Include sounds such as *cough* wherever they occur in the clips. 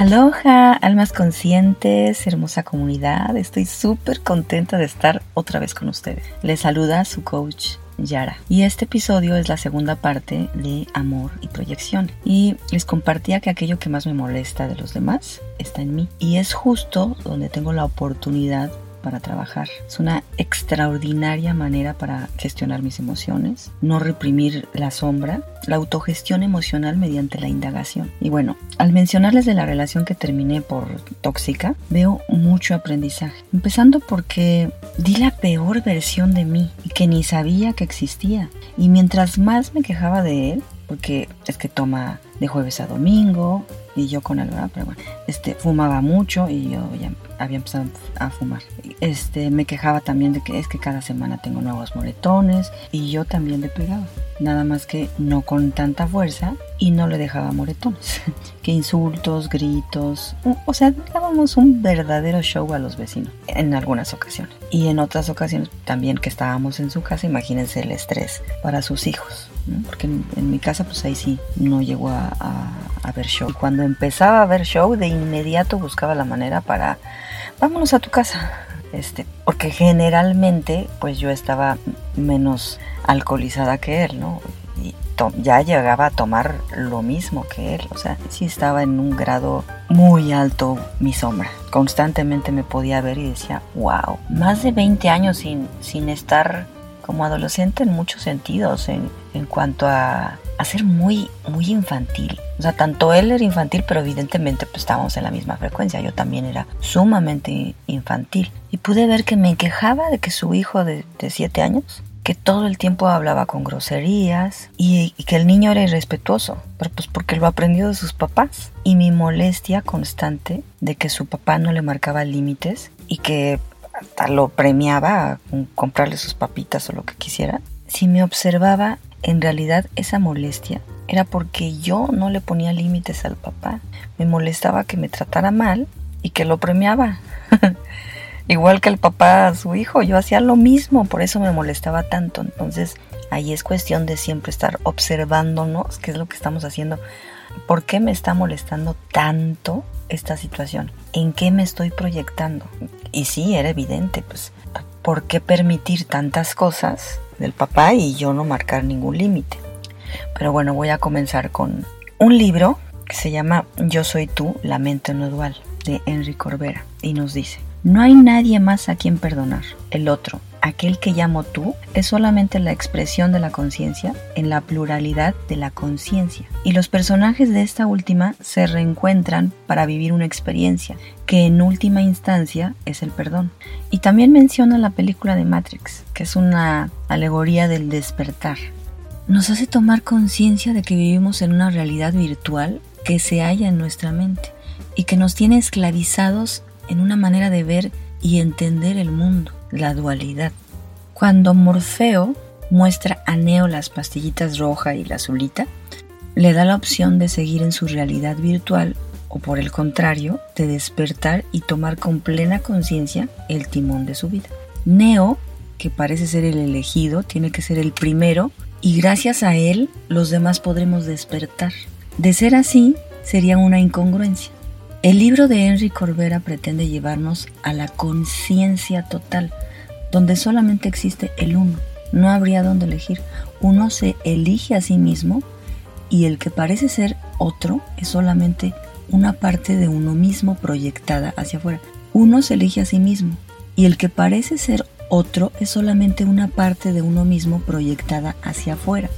Aloha, almas conscientes, hermosa comunidad. Estoy súper contenta de estar otra vez con ustedes. Les saluda su coach Yara. Y este episodio es la segunda parte de amor y proyección. Y les compartía que aquello que más me molesta de los demás está en mí. Y es justo donde tengo la oportunidad para trabajar. Es una extraordinaria manera para gestionar mis emociones, no reprimir la sombra, la autogestión emocional mediante la indagación. Y bueno, al mencionarles de la relación que terminé por tóxica, veo mucho aprendizaje. Empezando porque di la peor versión de mí y que ni sabía que existía. Y mientras más me quejaba de él, porque es que toma de jueves a domingo y yo con él, ¿verdad? Pero bueno, este, fumaba mucho y yo ya había empezado a fumar. Este, me quejaba también de que es que cada semana tengo nuevos moretones y yo también le pegaba. Nada más que no con tanta fuerza y no le dejaba moretones. *laughs* que insultos, gritos, o sea, dábamos un verdadero show a los vecinos en algunas ocasiones. Y en otras ocasiones también que estábamos en su casa, imagínense el estrés para sus hijos. Porque en, mi casa pues ahí sí no llegó a, ver show. Cuando empezaba a ver show, de inmediato buscaba la manera para vámonos a tu casa. Este, porque generalmente pues yo estaba menos alcoholizada que él, ¿no? Y ya llegaba a tomar lo mismo que él, o sea, sí estaba en un grado muy alto mi sombra. Constantemente me podía ver y decía, wow, más de 20 años sin, sin estar como adolescente en muchos sentidos, en, en cuanto a, ser muy, muy infantil. O sea, tanto él era infantil, pero evidentemente pues estábamos en la misma frecuencia. Yo también era sumamente infantil. Y pude ver que me quejaba de que su hijo de, de siete años que todo el tiempo hablaba con groserías y, y, que el niño era irrespetuoso, pero pues porque lo aprendió de sus papás. Y mi molestia constante de que su papá no le marcaba límites y que lo premiaba con comprarle sus papitas o lo que quisiera. Si me observaba, en realidad esa molestia era porque yo no le ponía límites al papá. Me molestaba que me tratara mal y que lo premiaba. *laughs* Igual que el papá a su hijo, yo hacía lo mismo, por eso me molestaba tanto. Entonces, ahí es cuestión de siempre estar observándonos qué es lo que estamos haciendo. ¿Por qué me está molestando tanto esta situación? ¿En qué me estoy proyectando? Y sí, era evidente, pues, ¿por qué permitir tantas cosas del papá y yo no marcar ningún límite? Pero bueno, voy a comenzar con un libro que se llama Yo soy tú, la mente no dual, de Henry Corbera, y nos dice, no hay nadie más a quien perdonar, el otro, aquel que llamo tú es solamente la expresión de la conciencia en la pluralidad de la conciencia. Y los personajes de esta última se reencuentran para vivir una experiencia que en última instancia es el perdón. Y también menciona la película de Matrix, que es una alegoría del despertar. Nos hace tomar conciencia de que vivimos en una realidad virtual que se halla en nuestra mente y que nos tiene esclavizados en una manera de ver y entender el mundo la dualidad. Cuando Morfeo muestra a Neo las pastillitas roja y la azulita, le da la opción de seguir en su realidad virtual o por el contrario, de despertar y tomar con plena conciencia el timón de su vida. Neo, que parece ser el elegido, tiene que ser el primero y gracias a él los demás podremos despertar. De ser así, sería una incongruencia. El libro de Henry Corbera pretende llevarnos a la conciencia total, donde solamente existe el uno. No habría dónde elegir. Uno se elige a sí mismo y el que parece ser otro es solamente una parte de uno mismo proyectada hacia afuera. Uno se elige a sí mismo y el que parece ser otro es solamente una parte de uno mismo proyectada hacia afuera,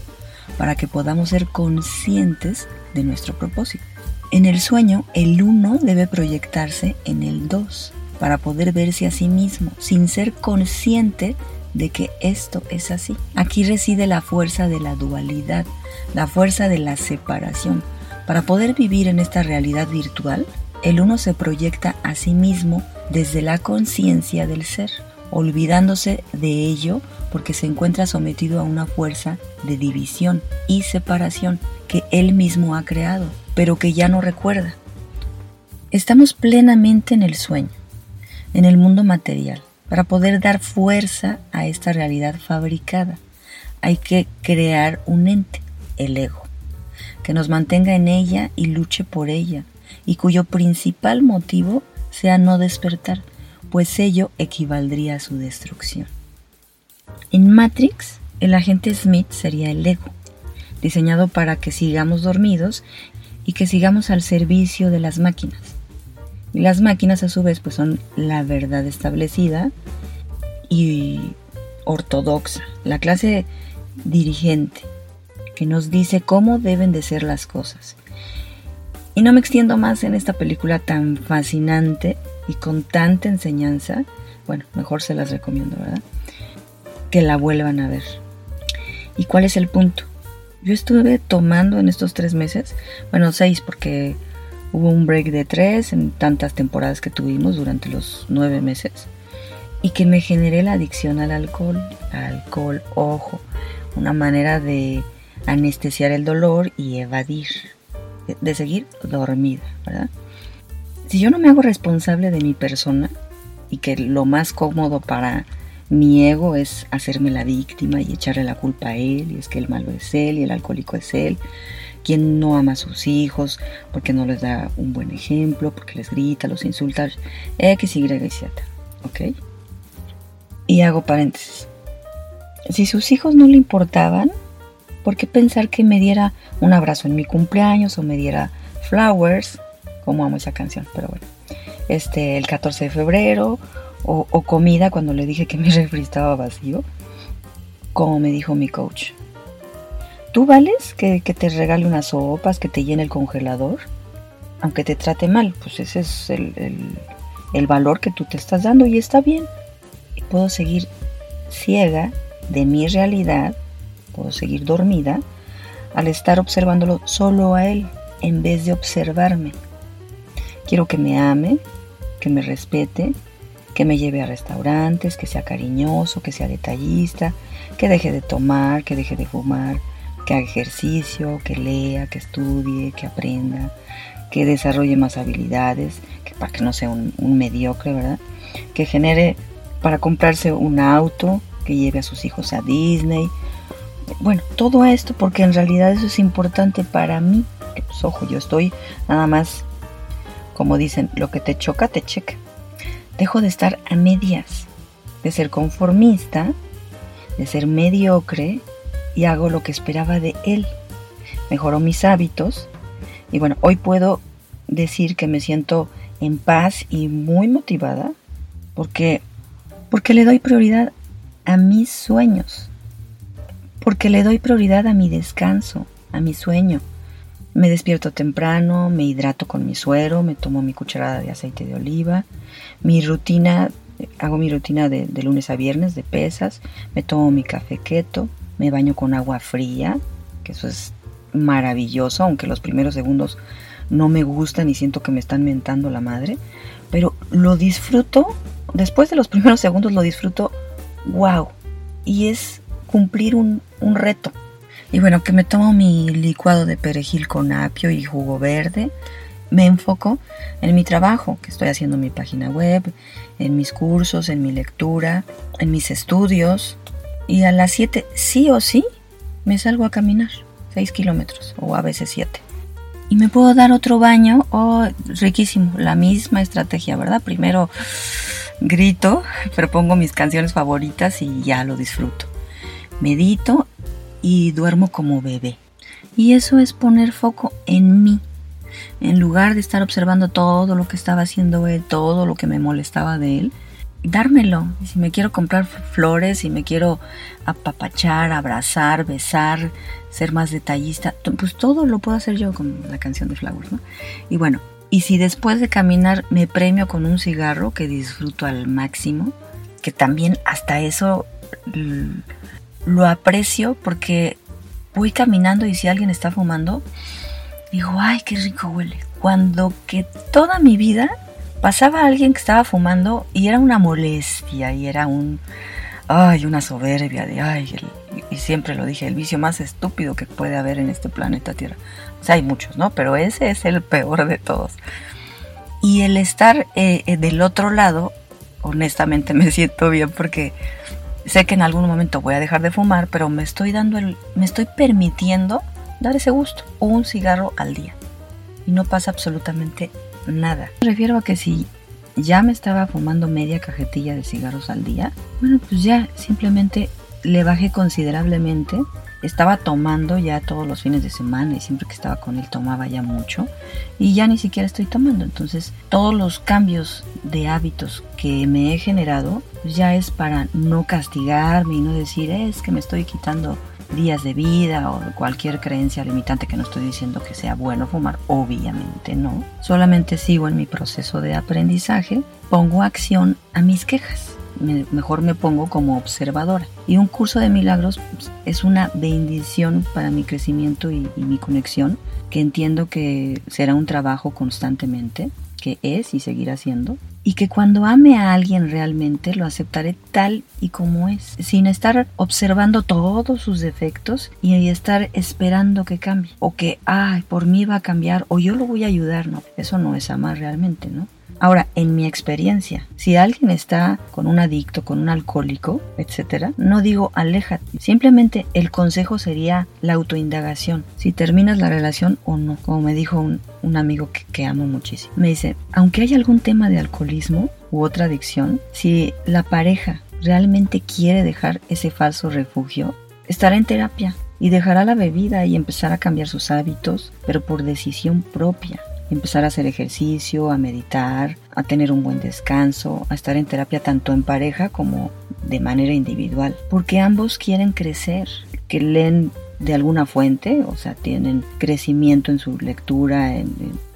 para que podamos ser conscientes de nuestro propósito. En el sueño, el uno debe proyectarse en el dos para poder verse a sí mismo sin ser consciente de que esto es así. Aquí reside la fuerza de la dualidad, la fuerza de la separación. Para poder vivir en esta realidad virtual, el uno se proyecta a sí mismo desde la conciencia del ser, olvidándose de ello porque se encuentra sometido a una fuerza de división y separación que él mismo ha creado pero que ya no recuerda. Estamos plenamente en el sueño, en el mundo material. Para poder dar fuerza a esta realidad fabricada, hay que crear un ente, el ego. que nos mantenga en ella y luche por ella, y cuyo principal motivo sea no despertar, pues ello equivaldría a su destrucción. En Matrix, el agente Smith sería el ego, diseñado para que sigamos dormidos y que sigamos al servicio de las máquinas. Y las máquinas a su vez pues son la verdad establecida y ortodoxa, la clase dirigente que nos dice cómo deben de ser las cosas. Y no me extiendo más en esta película tan fascinante y con tanta enseñanza. Bueno, mejor se las recomiendo, ¿verdad? Que la vuelvan a ver. ¿Y cuál es el punto? Yo estuve tomando en estos tres meses, bueno, seis porque hubo un break de tres en tantas temporadas que tuvimos durante los nueve meses y que me generé la adicción al alcohol, alcohol, ojo, una manera de anestesiar el dolor y evadir, de seguir dormida, ¿verdad? Si yo no me hago responsable de mi persona y que lo más cómodo para mi ego es hacerme la víctima y echarle la culpa a él, y es que el malo es él y el alcohólico es él, quien no ama a sus hijos porque no les da un buen ejemplo, porque les grita, los insulta, X, Y, Z, ¿ok? Y hago paréntesis. Si sus hijos no le importaban, ¿por qué pensar que me diera un abrazo en mi cumpleaños o me diera flowers? Como amo esa canción, pero bueno. Este, el 14 de febrero, o, comida cuando le dije que mi *laughs* refri estaba vacío. Como me dijo mi coach. ¿Tú vales que, te regale unas sopas, que te llene el congelador? Aunque te trate mal, pues ese es el valor que tú te estás dando y está bien puedo seguir ciega de mi realidad, puedo seguir dormida al estar observándolo solo a él en vez de observarme. Quiero que me ame, que me respete, que me lleve a restaurantes, que sea cariñoso, que sea detallista, que deje de tomar, que deje de fumar, que haga ejercicio, que lea, que estudie, que aprenda, que desarrolle más habilidades, que para que no sea un, mediocre, ¿verdad? Que genere para comprarse un auto que lleve a sus hijos a Disney. Bueno, todo esto porque en realidad eso es importante para mí. Pues, ojo, yo estoy nada más, como dicen, lo que te choca, te checa. Dejo de estar a medias, de ser conformista, de ser mediocre y hago lo que esperaba de él. Mejoro mis hábitos y bueno, hoy puedo decir que me siento en paz y muy motivada porque porque le doy prioridad a mis sueños, porque le doy prioridad a mi descanso, a mi sueño. Me despierto temprano, me hidrato con mi suero, me tomo mi cucharada de aceite de oliva, mi rutina, hago mi rutina de, lunes a viernes de pesas, me tomo mi café keto, me baño con agua fría, que eso es maravilloso, aunque los primeros segundos no me gustan y siento que me están mentando la madre, pero lo disfruto después de los *laughs* primeros segundos lo disfruto, wow. Y es cumplir un, reto. Y bueno, que me tomo mi licuado de perejil con apio y jugo verde. Me enfoco en mi trabajo, que estoy haciendo mi página web, en mis cursos, en mi lectura, en mis estudios. Y a las 7, sí o sí, me salgo a caminar 6 kilómetros o a veces 7. Y me puedo dar otro baño, oh, riquísimo, la misma estrategia, ¿verdad? Primero grito, *laughs* propongo mis canciones favoritas y ya lo disfruto. Medito y duermo como bebé. Y eso es poner foco en mí. En lugar de estar observando todo lo que estaba haciendo él, todo lo que me molestaba de él, dármelo. si me quiero comprar flores, si me quiero apapachar, abrazar, besar, ser más detallista, pues todo lo puedo hacer yo con la canción de Flowers, ¿no? Y bueno, y si después de caminar me premio con un cigarro que disfruto al máximo, que también hasta eso lo aprecio porque voy caminando y si alguien está fumando, digo, ay, qué rico huele. Cuando que toda mi vida pasaba alguien que estaba fumando y era una molestia y era un, ay, una soberbia de, ay, y siempre lo dije, el vicio más estúpido que puede haber en este planeta Tierra. O sea, hay muchos, ¿no? Pero ese es el peor de todos. Y el estar eh, eh, del otro lado, honestamente me siento bien porque sé que en algún momento voy a dejar de fumar, pero me estoy dando el, me estoy permitiendo dar ese gusto, un cigarro al día. Y no pasa absolutamente nada. Me refiero a que si ya me estaba fumando media cajetilla de cigarros al día, bueno, pues ya simplemente le bajé considerablemente. Estaba tomando ya todos los fines de semana y siempre que estaba con él tomaba ya mucho y ya ni siquiera estoy tomando. Entonces todos los cambios de hábitos que me he generado pues ya es para no castigarme y no decir es que me estoy quitando días de vida o cualquier creencia limitante que no estoy diciendo que sea bueno fumar, obviamente no. Solamente sigo en mi proceso de aprendizaje, pongo acción a mis quejas. Mejor me pongo como observadora. Y un curso de milagros pues, es una bendición para mi crecimiento y mi conexión, que entiendo que será un trabajo constantemente, que es y seguirá siendo, y que cuando ame a alguien realmente lo aceptaré tal y como es, sin estar observando todos sus defectos y estar esperando que cambie o que, ay, por mí va a cambiar o yo lo voy a ayudar, no, eso no es amar realmente, ¿no? Ahora, en mi experiencia, si alguien está con un adicto, con un alcohólico, etcétera, no digo aléjate. Simplemente el consejo sería la autoindagación. Si terminas la relación o no. Como me dijo un, amigo que, amo muchísimo. Me dice, aunque haya algún tema de alcoholismo u otra adicción, si la pareja realmente quiere dejar ese falso refugio, estará en terapia y dejará la bebida y empezar a cambiar sus hábitos, pero por decisión propia empezar a hacer ejercicio, a meditar, a tener un buen descanso, a estar en terapia tanto en pareja como de manera individual, porque ambos quieren crecer, que leen de alguna fuente, o sea, tienen crecimiento en su lectura, en,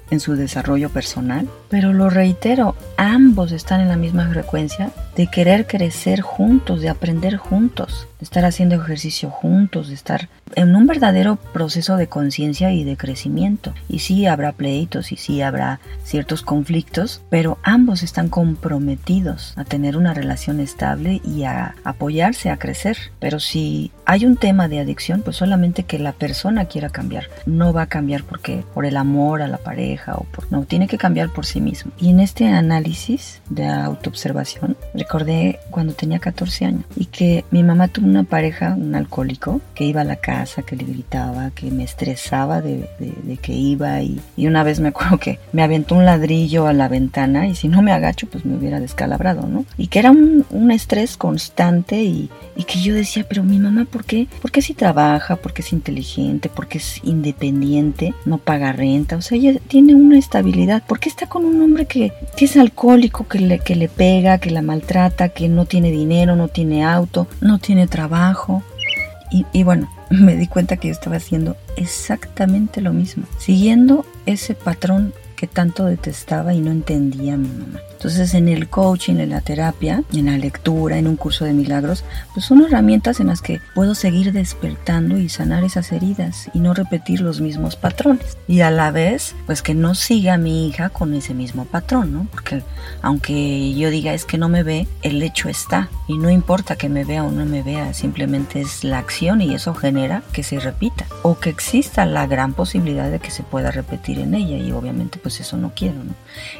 en su desarrollo personal. Pero lo reitero, ambos están en la misma frecuencia de querer crecer juntos, de aprender juntos, de estar haciendo ejercicio juntos, de estar en un verdadero proceso de conciencia y de crecimiento. Y sí habrá pleitos y sí habrá ciertos conflictos, pero ambos están comprometidos a tener una relación estable y a apoyarse a crecer. Pero si hay un tema de adicción, pues solamente que la persona quiera cambiar. No va a cambiar porque por el amor a la pareja o no, tiene que cambiar por sí mismo. Y en este análisis de autoobservación, recordé cuando tenía 14 años y que mi mamá tuvo una pareja, un alcohólico, que iba a la casa que le gritaba, que me estresaba de, que iba y, una vez me acuerdo que me aventó un ladrillo a la ventana y si no me agacho pues me hubiera descalabrado, ¿no? Y que era un, estrés constante y, que yo decía, pero mi mamá, ¿por qué? Porque si trabaja, porque es inteligente, porque es independiente, no paga renta, o sea, ella tiene una estabilidad, ¿por qué está con un hombre que, es alcohólico, que le, que le pega, que la maltrata, que no tiene dinero, no tiene auto, no tiene trabajo? y, bueno, *laughs* me di cuenta que yo estaba haciendo exactamente lo mismo, siguiendo ese patrón que tanto detestaba y no entendía mi mamá. Entonces en el coaching, en la terapia, en la lectura, en un curso de milagros, pues son herramientas en las que puedo seguir despertando y sanar esas heridas y no repetir los mismos patrones. Y a la vez, pues que no siga mi hija con ese mismo patrón, ¿no? Porque aunque yo diga es que no me ve, el hecho está. Y no importa que me vea o no me vea, simplemente es la acción y eso genera que se repita. O que exista la gran posibilidad de que se pueda repetir en ella y obviamente pues eso no quiero, ¿no?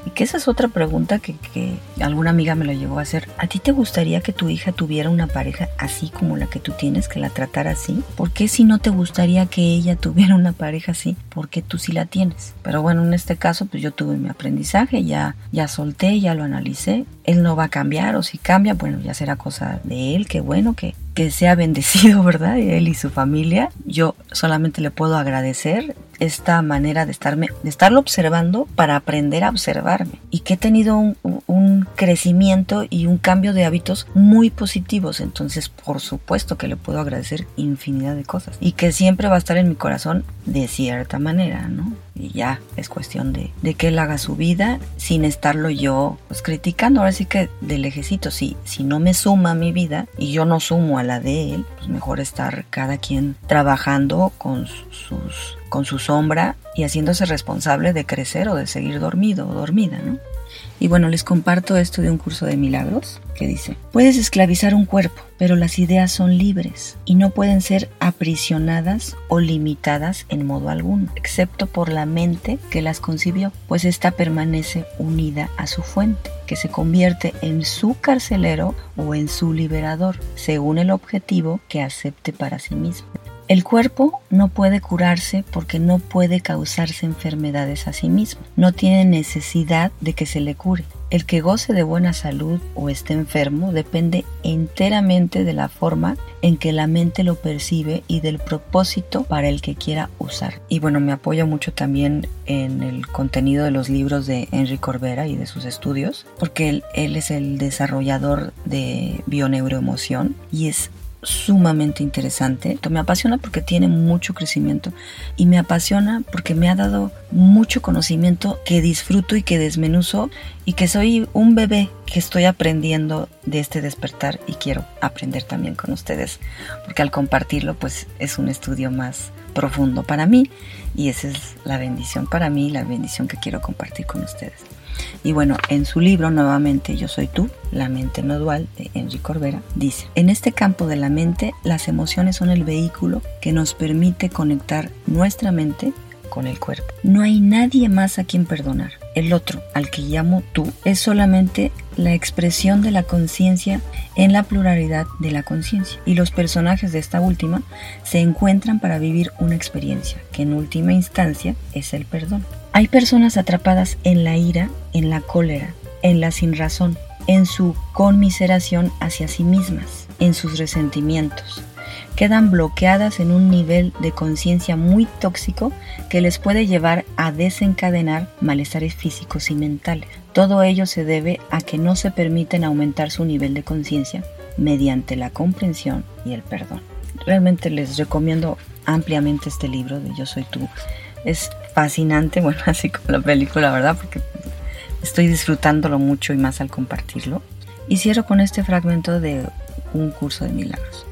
Y que esa es otra pregunta que que, alguna amiga me lo llevó a hacer. ¿A ti te gustaría que tu hija tuviera una pareja así como la que tú tienes, que la tratara así? ¿Por qué si no te gustaría que ella *laughs* tuviera una pareja así? Porque tú sí la tienes. Pero bueno, en este caso, pues yo tuve mi aprendizaje, ya, ya solté, ya lo analicé. Él no va a cambiar, o si cambia, bueno, ya será cosa de él, qué bueno que, que sea bendecido, *laughs* ¿verdad? Él y su familia. Yo solamente le puedo agradecer esta manera de estarme, de estarlo observando para aprender a observarme. Y que he tenido un, un, crecimiento y un cambio de hábitos muy positivos. Entonces, por supuesto que le puedo agradecer infinidad de cosas. Y que siempre va a estar en mi corazón de cierta manera, ¿no? Y ya es cuestión de, de que él haga su vida sin estarlo yo pues, criticando. Ahora sí que de lejecito, si, si no me suma mi vida y yo no sumo a la de él, pues mejor estar cada quien trabajando con sus con su sombra y haciéndose responsable de crecer o de seguir dormido o dormida, ¿no? Y bueno, les comparto esto de un curso de milagros que dice, puedes esclavizar un cuerpo, pero las ideas son libres y no pueden ser aprisionadas o limitadas en modo alguno, excepto por la mente que las concibió, pues ésta permanece unida a su fuente, que se convierte en su carcelero o en su liberador, según el objetivo que acepte para sí mismo. El cuerpo no puede curarse porque no puede causarse enfermedades a sí mismo. No tiene necesidad de que se le cure. El que goce de buena salud o esté enfermo depende enteramente de la forma en que la mente lo percibe y del propósito para el que quiera usar. Y bueno, me apoyo mucho también en el contenido de los libros de Henry Corbera y de sus estudios, porque él, él es el desarrollador de bioneuroemoción y es sumamente interesante. Me apasiona porque tiene mucho crecimiento y me apasiona porque me ha dado mucho conocimiento que disfruto y que desmenuzo y que soy un bebé que estoy aprendiendo de este despertar y quiero aprender también con ustedes porque al compartirlo pues es un estudio más profundo para mí y esa es la bendición para mí, la bendición que quiero compartir con ustedes. Y bueno, en su libro nuevamente Yo soy tú, la mente no dual de Enrique Corbera, dice, en este campo de la mente las emociones son el vehículo que nos permite conectar nuestra mente con el cuerpo. No hay nadie más a quien perdonar. El otro, al que llamo tú, es solamente la expresión de la conciencia en la pluralidad de la conciencia. Y los personajes de esta última se encuentran para vivir una experiencia, que en última instancia es el perdón. Hay personas atrapadas en la ira, en la cólera, en la sinrazón, en su conmiseración hacia sí mismas, en sus resentimientos. Quedan bloqueadas en un nivel de conciencia muy tóxico que les puede llevar a desencadenar malestares físicos y mentales. Todo ello se debe a que no se permiten aumentar su nivel de conciencia mediante la comprensión y el perdón. Realmente les recomiendo ampliamente este libro de Yo Soy Tú. Es fascinante, *laughs* bueno, así como la película, ¿verdad? Porque estoy disfrutándolo mucho y más al compartirlo. Y cierro con este fragmento de un curso de milagros.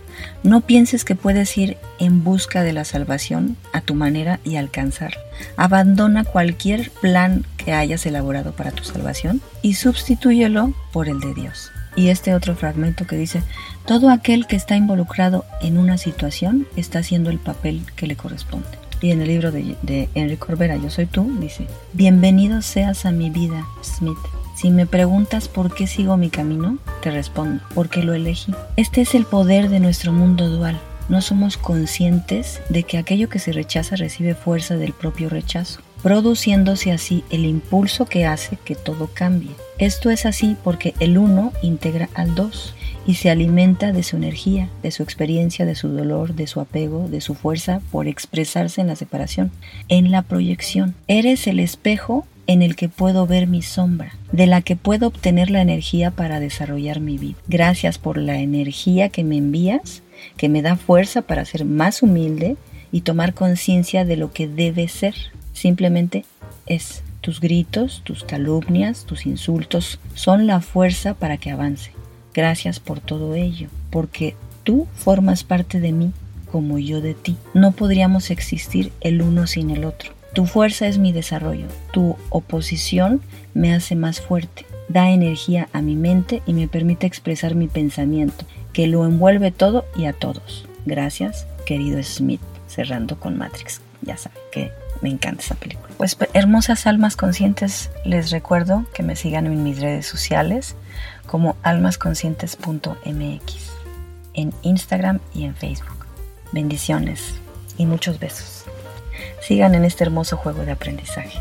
No pienses que puedes ir en busca de la salvación a tu manera y alcanzarla. Abandona cualquier plan que hayas elaborado para tu salvación y sustitúyelo por el de Dios. Y este otro fragmento que dice, todo aquel que está involucrado en una situación está haciendo el papel que le corresponde. Y en el libro de, de Enrique Corbera, Yo Soy Tú, dice, Bienvenido seas a mi vida, Smith. Si me preguntas por qué sigo mi camino, te respondo, porque lo elegí. Este es el poder de nuestro mundo dual. No somos conscientes de que aquello que se rechaza recibe fuerza del propio rechazo, produciéndose así el impulso que hace que todo cambie. Esto es así porque el uno integra al dos y se alimenta de su energía, de su experiencia, de su dolor, de su apego, de su fuerza por expresarse en la separación, en la proyección. Eres el espejo en el que puedo ver mi sombra, de la que puedo obtener la energía para desarrollar mi vida. Gracias por la energía que me envías, que me da fuerza para ser más humilde y tomar conciencia de lo que debe ser. Simplemente es. Tus gritos, tus calumnias, tus insultos son la fuerza para que avance. Gracias por todo ello, porque tú formas parte de mí como yo de ti. No podríamos existir el uno sin el otro. Tu fuerza es mi desarrollo, tu oposición me hace más fuerte, da energía a mi mente y me permite expresar mi pensamiento, que lo envuelve todo y a todos. Gracias, querido Smith, cerrando con Matrix. Ya saben que me encanta esa película. Pues hermosas almas conscientes, les recuerdo que me sigan en mis redes sociales como almasconscientes.mx en Instagram y en Facebook. Bendiciones y muchos besos. Sigan en este hermoso juego de aprendizaje.